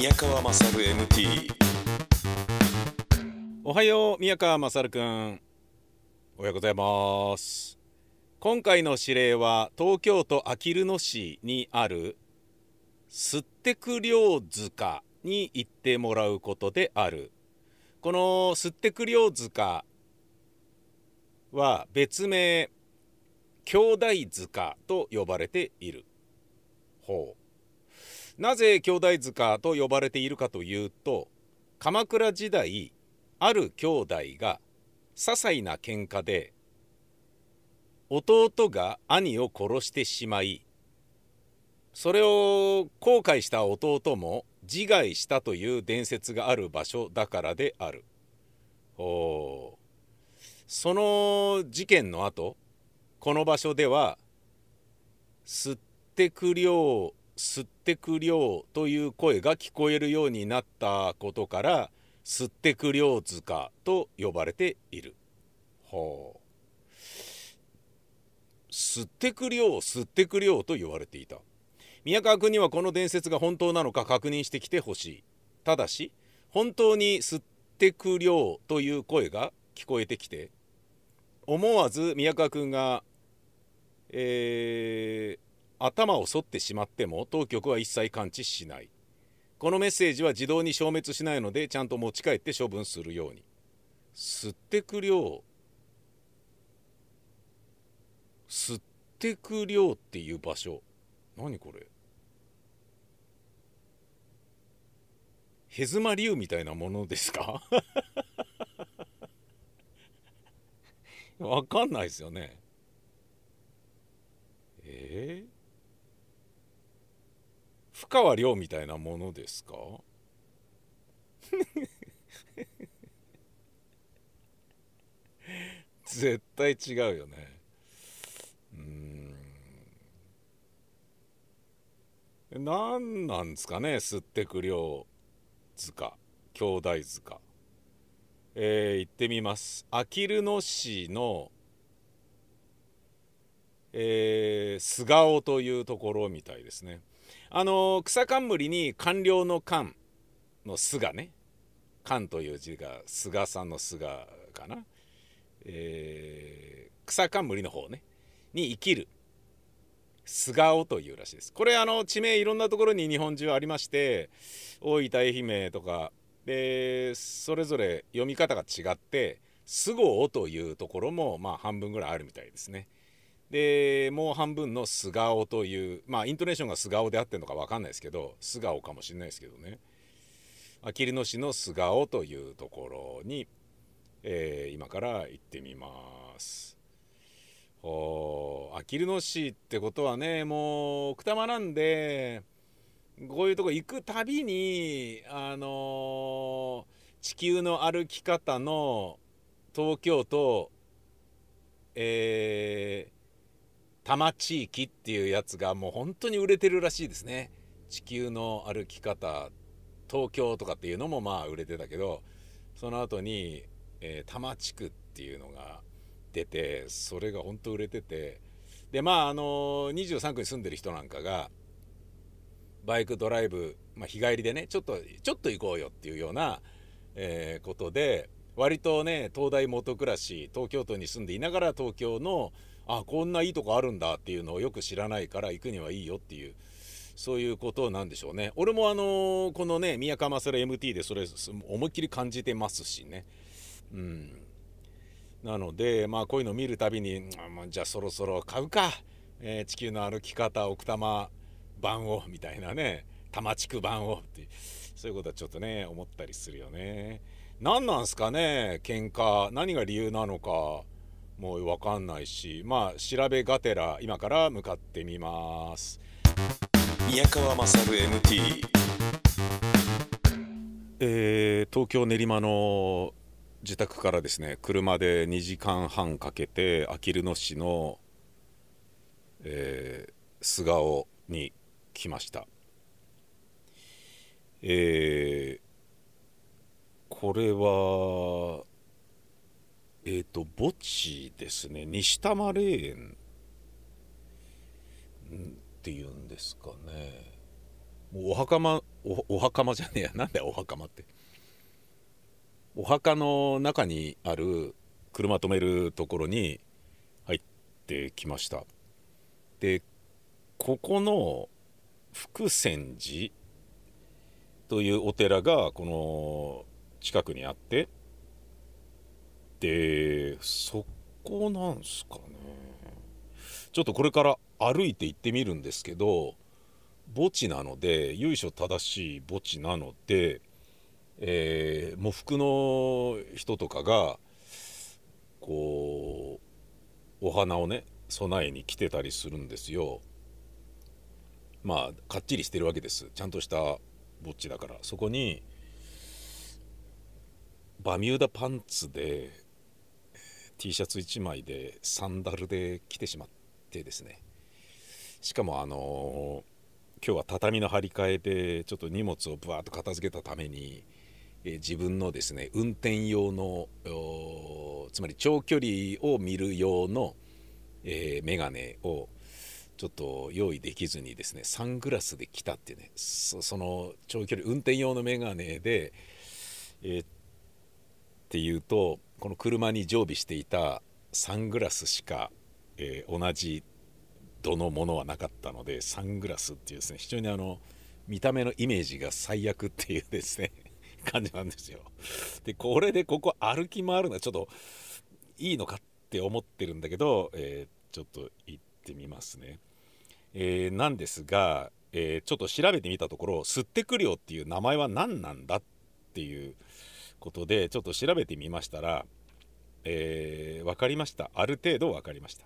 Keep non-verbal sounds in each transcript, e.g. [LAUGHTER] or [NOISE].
宮川勝 MT おはよう宮川勝くん。おはようございます。今回の指令は東京都あきる野市にある吸ってく量塚に行ってもらうことである。この吸ってく量塚は別名兄弟塚と呼ばれているほうなぜ兄弟塚と呼ばれているかというと鎌倉時代ある兄弟が些細な喧嘩で弟が兄を殺してしまいそれを後悔した弟も自害したという伝説がある場所だからである。おその事件の後この場所では「吸ってく量吸ってく量」という声が聞こえるようになったことから「吸ってく量塚」と呼ばれている。ほう。吸ってく量吸ってく量と言われていた。宮川君にはこの伝説が本当なのか確認してきてほしい。ただし本当に吸ってく量という声が聞こえてきて思わず宮川君が、えー、頭を反ってしまっても当局は一切感知しない。このメッセージは自動に消滅しないのでちゃんと持ち帰って処分するように。吸ってく量吸ってく量っていう場所。何これ。ヘズマ竜みたいなものですか？[LAUGHS] わかんないですよね。えー、深川亮みたいなものですか？[LAUGHS] 絶対違うよね。うん。何なんですかね？吸ってく量塚。兄弟塚。えー、行ってみます。あきる野市のえー、菅尾というところみたいですね。あの草冠に官僚の官の菅ね官という字が菅さんの菅かな、えー、草冠の方ねに生きる菅尾というらしいですこれあの地名いろんなところに日本中ありまして大分愛媛とかでそれぞれ読み方が違って「菅生」というところもまあ半分ぐらいあるみたいですね。でもう半分の「菅生」というまあイントネーションが「菅生」であってるのか分かんないですけど「菅生」かもしれないですけどねあきる野市の菅生というところに、えー、今から行ってみます。おあきる野市ってことはねもう奥多摩なんでこういうとこ行くたびにあのー、地球の歩き方の東京都えー、多摩地域っていうやつがもう本当に売れてるらしいですね。地球の歩き方東京とかっていうのもまあ売れてたけどその後に、えー、多摩地区っていうのが出てそれが本当売れててでまああの23区に住んでる人なんかがバイクドライブ、まあ、日帰りでねちょっとちょっと行こうよっていうような、えー、ことで割とね東大元暮らし東京都に住んでいながら東京のあこんないいとこあるんだっていうのをよく知らないから行くにはいいよっていうそういうことなんでしょうね。俺もあのー、このね宮川勝 MT でそれ思いっきり感じてますしね。うん。なのでまあこういうの見るたびに、まあ、じゃあそろそろ買うか、えー、地球の歩き方奥多摩版をみたいなね。多摩地区版をってそういうことはちょっとね思ったりするよね。何なんすかね喧嘩。何が理由なのか。もう分かんないしまあ調べがてら今から向かってみます。宮川勝 MT えー、東京練馬の自宅からですね車で2時間半かけてあきる野市の、えー、菅生に来ました。えー、これはえっ、ー、と墓地ですね。西多摩霊園っていうんですかね。もうお墓まおお墓まじゃねえや。[LAUGHS] なんだよお墓まって。お墓の中にある車止めるところに入ってきました。でここの福泉寺というお寺がこの近くにあってでそこなんすかね。ちょっとこれから歩いて行ってみるんですけど墓地なので由緒正しい墓地なので、えー、喪服の人とかがこうお花をね備えに来てたりするんですよ。まあかっちりしてるわけです。ちゃんとした墓地だから。そこにバミューダパンツで T シャツ1枚でサンダルで来てしまってですね。しかもあの今日は畳の張り替えでちょっと荷物をぶわっと片付けたために、え自分のですね運転用のつまり長距離を見る用の、えー、メガネをちょっと用意できずにですねサングラスで来たってねその長距離運転用のメガネで、えー、っていうとこの車に常備していたサングラスしか、えー、同じ度のものはなかったのでサングラスっていうですね非常にあの見た目のイメージが最悪っていうですね [LAUGHS] 感じなんですよ。でこれでここ歩き回るのはちょっといいのかって思ってるんだけど、えー、ちょっと行ってみますね。えー、なんですが、えー、ちょっと調べてみたところ「吸ってくるよ」っていう名前は何なんだっていうことでちょっと調べてみましたら、えー、分かりましたある程度分かりました。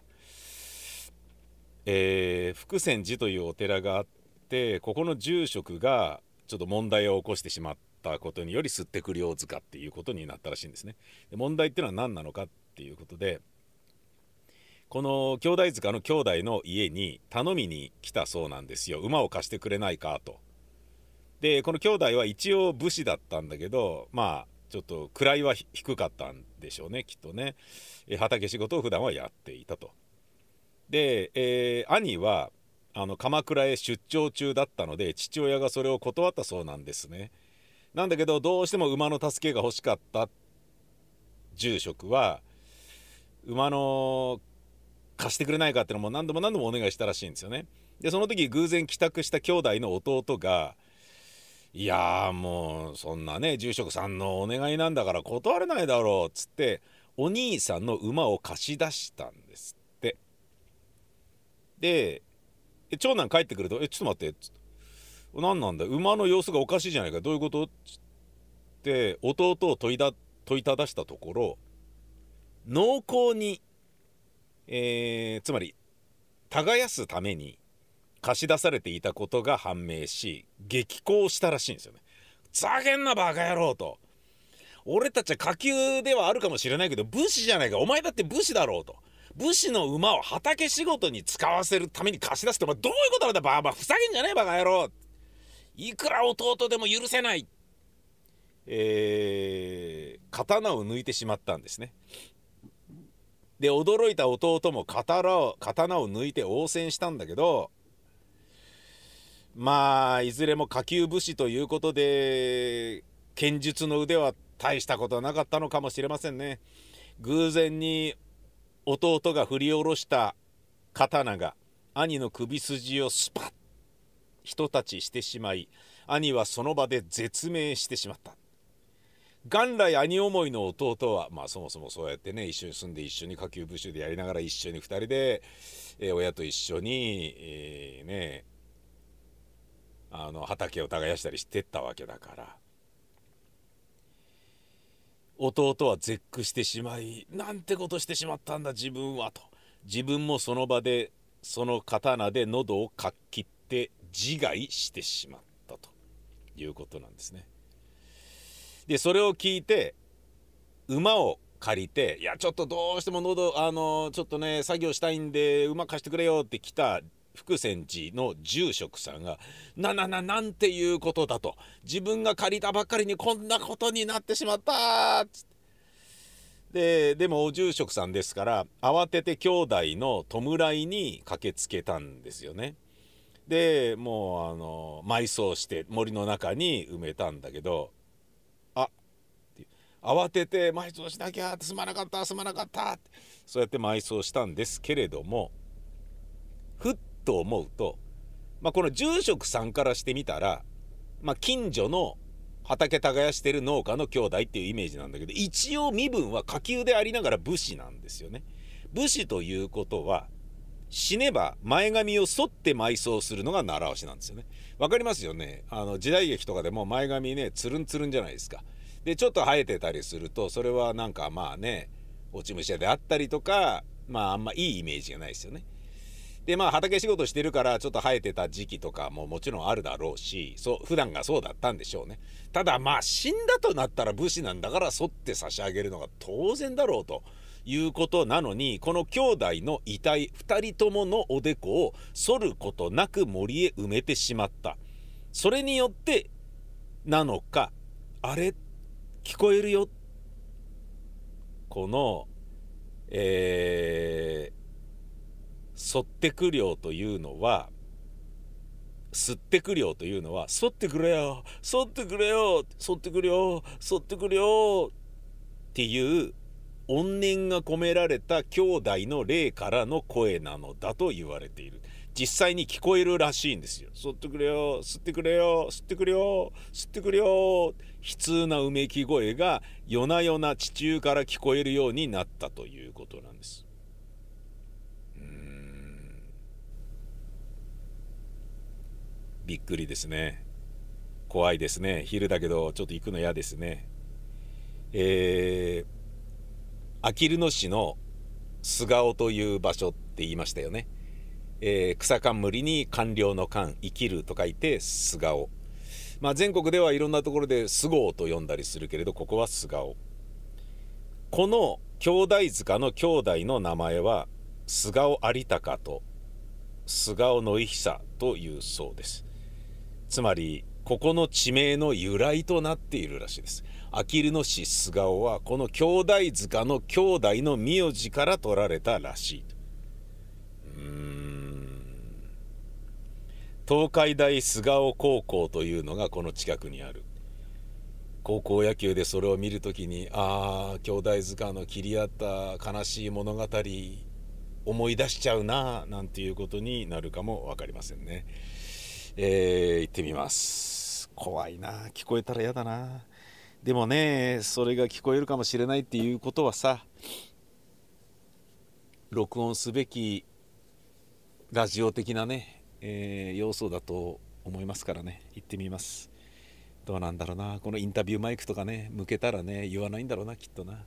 えー、福泉寺というお寺があってここの住職がちょっと問題を起こしてしまったことにより吸ってくるよ塚っていうことになったらしいんですね。で問題っていうのは何なのかっていうことでこの兄弟塚の兄弟の家に頼みに来たそうなんですよ馬を貸してくれないかと。でこの兄弟は一応武士だったんだけどまあちょっと位は低かったんでしょうねきっとね畑仕事を普段はやっていたと。で、えー、兄はあの鎌倉へ出張中だったので父親がそれを断ったそうなんですね。なんだけどどうしても馬の助けが欲しかった住職は馬の貸してくれないかっていうのも何度も何度もお願いしたらしいんですよね。でその時偶然帰宅した兄弟の弟が「いやもうそんなね住職さんのお願いなんだから断れないだろう」っつってお兄さんの馬を貸し出したんですって。で長男帰ってくると「えちょっと待って」何なんだ馬の様子がおかしいじゃないかどういうこと?」っつって弟を問いだ問いただしたところ濃厚にえー、つまり耕すために貸し出されていたことが判明し激高したらしいんですよね。ざけんなバカ野郎と。俺たちは下級ではあるかもしれないけど武士じゃないかお前だって武士だろうと。武士の馬を畑仕事に使わせるために貸し出すってお前どういうことなんだバーバーふざけんじゃねえバカ野郎いくら弟でも許せないえー、刀を抜いてしまったんですね。で驚いた弟も刀を刀を抜いて応戦したんだけどまあいずれも下級武士ということで剣術の腕は大したことはなかったのかもしれませんね。偶然に弟が振り下ろした刀が兄の首筋をスパッひと立ちしてしまい兄はその場で絶命してしまった。元来兄思いの弟はまあそもそもそうやってね一緒に住んで一緒に下級武士でやりながら一緒に2人で、えー、親と一緒に、えー、ねあの畑を耕したりしてったわけだから弟は絶句してしまいなんてことしてしまったんだ自分はと自分もその場でその刀で喉をかっきって自害してしまったということなんですね。でそれを聞いて馬を借りて「いやちょっとどうしても喉あのちょっとね作業したいんで馬貸してくれよ」って来た福泉寺の住職さんが「ななななんていうことだ」と「自分が借りたばっかりにこんなことになってしまった」って。ででもお住職さんですから慌てて兄弟の弔いに駆けつけたんですよね。でもうあの埋葬して森の中に埋めたんだけどあて慌てて埋葬しなきゃすまなかったすまなかったってそうやって埋葬したんですけれどもふっと思うと、まあ、この住職さんからしてみたら、まあ、近所の畑耕してる農家の兄弟っていうイメージなんだけど一応身分は下級でありながら武士なんですよね。武士ということは死ねば前髪を剃って埋葬するのが習わしなんですよね。わかりますよね？あの時代劇とかでも前髪ねつるんつるんじゃないですか。でちょっと生えてたりするとそれはなんかまあね落ち武者であったりとかまああんまいいイメージがないですよね。でまあ畑仕事してるからちょっと生えてた時期とかももちろんあるだろうしそう普段がそうだったんでしょうね。ただまあ死んだとなったら武士なんだから剃って差し上げるのが当然だろうということなのにこの兄弟の遺体2人とものおでこを剃ることなく森へ埋めてしまった。それによってなのかあれ？聞こえるよ？このえー沿ってく量というのは吸ってく量というのは沿ってくれよ沿ってくれよ沿ってくれよ沿ってくれよっていう怨念が込められた兄弟の霊からの声なのだと言われている。実際に聞こえるらしいんですよ。吸ってくれよ吸ってくれよ吸ってくれよ吸ってくれよ。悲痛なうめき声が夜な夜な地中から聞こえるようになったということなんです。びっくりですね。怖いですね。昼だけどちょっと行くの嫌ですね。えー、あきる野市の菅尾という場所って言いましたよね、えー、草冠に官僚の官生きると書いて菅尾まあ全国ではいろんなところで菅生と呼んだりするけれどここは菅尾この兄弟塚の兄弟の名前は菅尾有高と菅尾の久というそうです。つまりここの地名の由来となっているらしいです。あきる野市菅生はこの兄弟塚の兄弟の名字から取られたらしいうん。東海大菅生高校というのがこの近くにある。高校野球でそれを見るときにああ兄弟塚の切り合った悲しい物語思い出しちゃうななんていうことになるかも分かりませんね。えー、行ってみます。怖いな。聞こえたら嫌だな。でもねそれが聞こえるかもしれないっていうことはさ録音すべきラジオ的なね、えー、要素だと思いますからね。行ってみます。どうなんだろうな。このインタビューマイクとかね向けたらね言わないんだろうなきっとな。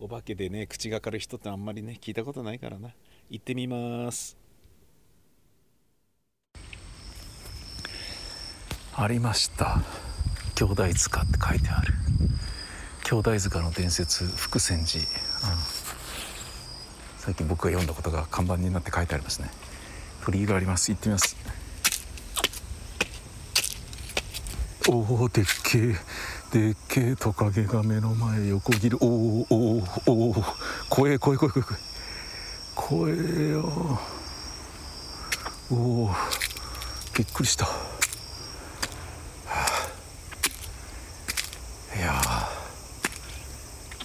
お化けでね口がかる人ってあんまりね聞いたことないからな。行ってみます。ありました。兄弟塚って書いてある。兄弟塚の伝説福泉寺、うん、最近僕が読んだことが看板になって書いてありますね。鳥居があります。行ってみます。おおでっけえでっけえトカゲが目の前横切る。おおおおお怖え怖え怖え怖え怖え。よおおびっくりした。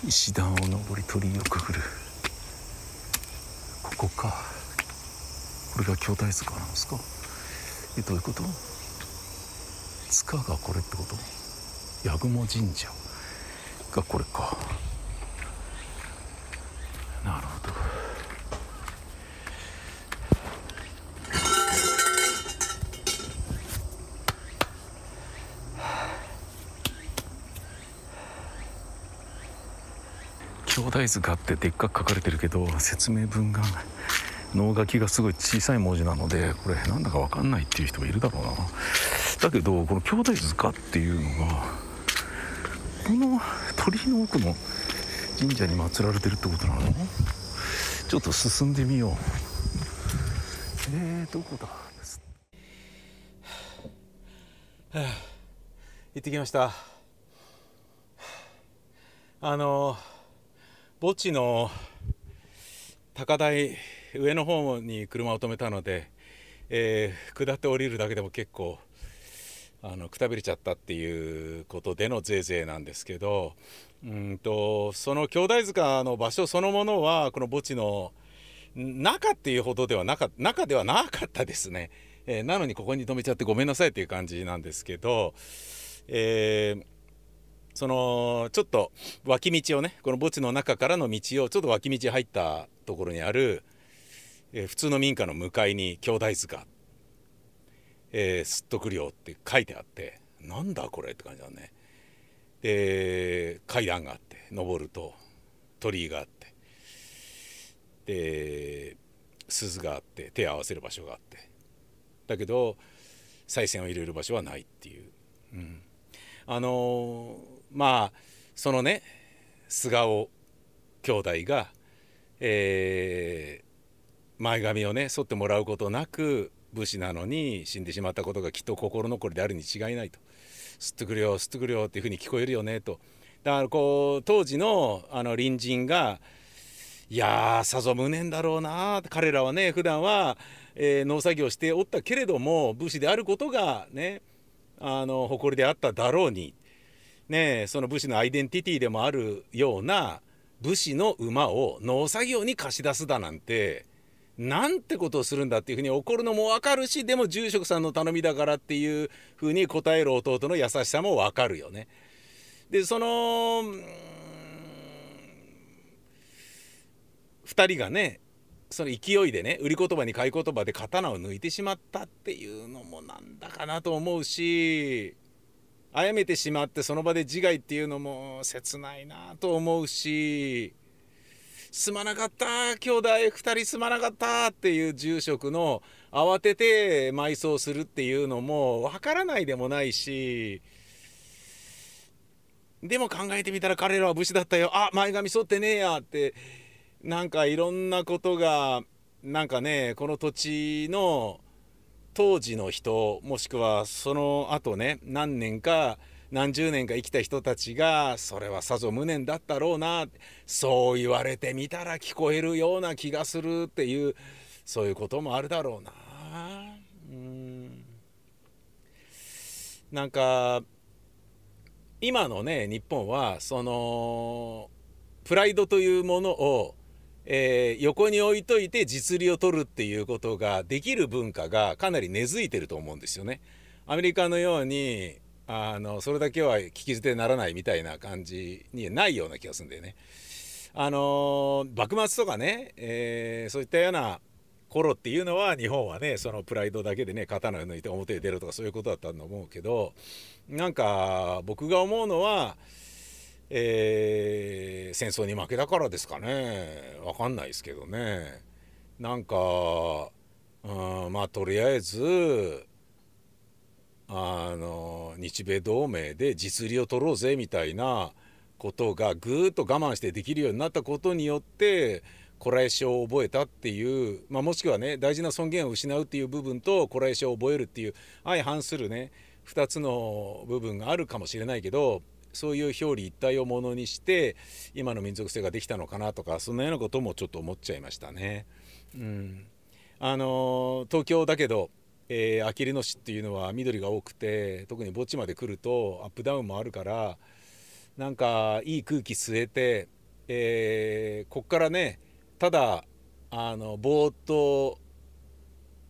石段を登り鳥居をくぐる。ここか。これが巨大塚なんですか？えどういうこと？塚がこれってこと？八雲神社がこれか。兄弟図がってでっかく書かれてるけど説明文が能書きがすごい小さい文字なのでこれなんだか分かんないっていう人もいるだろうな。だけどこの兄弟図鑑っていうのがこの鳥居の奥の神社に祀られてるってことなの？ちょっと進んでみよう。えー、どこだ？はあ、行ってきました。あのー墓地の高台上の方に車を止めたので、えー下って降りるだけでも結構あのくたびれちゃったっていうことでのぜいぜいなんですけどうんとその兄弟塚の場所そのものはこの墓地の中っていうほどではなか中ではなかったですね、えーなのにここに止めちゃってごめんなさいっていう感じなんですけど、えーそのちょっと脇道をねこの墓地の中からの道をちょっと脇道入ったところにある、えー普通の民家の向かいに兄弟塚。えー、すっとくるよって書いてあってなんだこれって感じだね。で階段があって登ると鳥居があってで鈴があって手を合わせる場所があって。だけど賽銭を入れる場所はないっていう、うん、あのーまあそのね菅尾兄弟が、えー前髪をね剃ってもらうことなく武士なのに死んでしまったことがきっと心残りであるに違いないと。吸ってくれよ吸ってくれよっていうふうに聞こえるよねと。だからこう当時のあの隣人がいやーさぞ無念だろうな彼らはね普段は、えー農作業しておったけれども武士であることがねあの誇りであっただろうにねその武士のアイデンティティでもあるような武士の馬を農作業に貸し出すだなんてなんてことをするんだっていうふうに怒るのも分かるしでも住職さんの頼みだからっていうふうに答える弟の優しさも分かるよね。でその2人がねその勢いでね売り言葉に買い言葉で刀を抜いてしまったっていうのもなんだかなと思うし殺めてしまってその場で自害っていうのも切ないなと思うしすまなかった兄弟2人すまなかったっていう住職の慌てて埋葬するっていうのもわからないでもないしでも考えてみたら彼らは武士だったよ。あ前髪剃ってねえやってなんかいろんなことがなんかねこの土地の当時の人もしくはその後ね何年か何十年か生きた人たちがそれはさぞ無念だったろうなそう言われてみたら聞こえるような気がするっていうそういうこともあるだろうな。うんなんか今のね日本はそのプライドというものを、えー横に置いといて実利を取るっていうことができる文化がかなり根付いてると思うんですよね。アメリカのようにあのそれだけは聞き捨てならないみたいな感じにないような気がするんだよね。あの幕末とかね、えーそういったような頃っていうのは日本はねそのプライドだけでね刀を抜いて表へ出るとかそういうことだったと思うけどなんか僕が思うのは、えー戦争に負けたからですかね。わかんないですけどね。なんか、うん、まあとりあえずあの日米同盟で実利を取ろうぜみたいなことがぐーっと我慢してできるようになったことによってこらえしを覚えたっていう、まあ、もしくはね大事な尊厳を失うっていう部分とこらえしを覚えるっていう相反するね2つの部分があるかもしれないけどそういう表裏一体をものにして今の民族性ができたのかなとかそんなようなこともちょっと思っちゃいましたね。うん、あの東京だけどえーあきる野市っていうのは緑が多くて特に墓地まで来るとアップダウンもあるからなんかいい空気吸えて、えーこっからねただあのぼーっと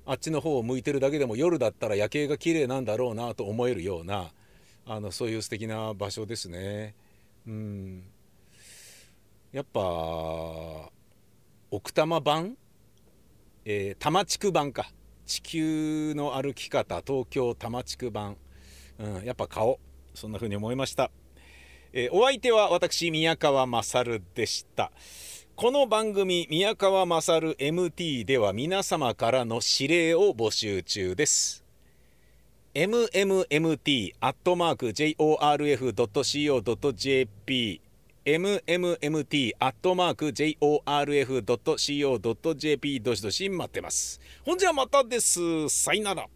あっちの方を向いてるだけでも夜だったら夜景が綺麗なんだろうなと思えるようなあのそういう素敵な場所ですね。うん、やっぱ奥多摩版？えー多摩地区版か。地球の歩き方。東京多摩地区版、うん、やっぱ顔そんな風に思いました、えーお相手は私宮川勝でした。この番組宮川勝 MT では皆様からの指令を募集中です。mmmt.jorf.co.jp mmmt.jorf.co.jp どしどし待ってますほんじゃまたですさいなら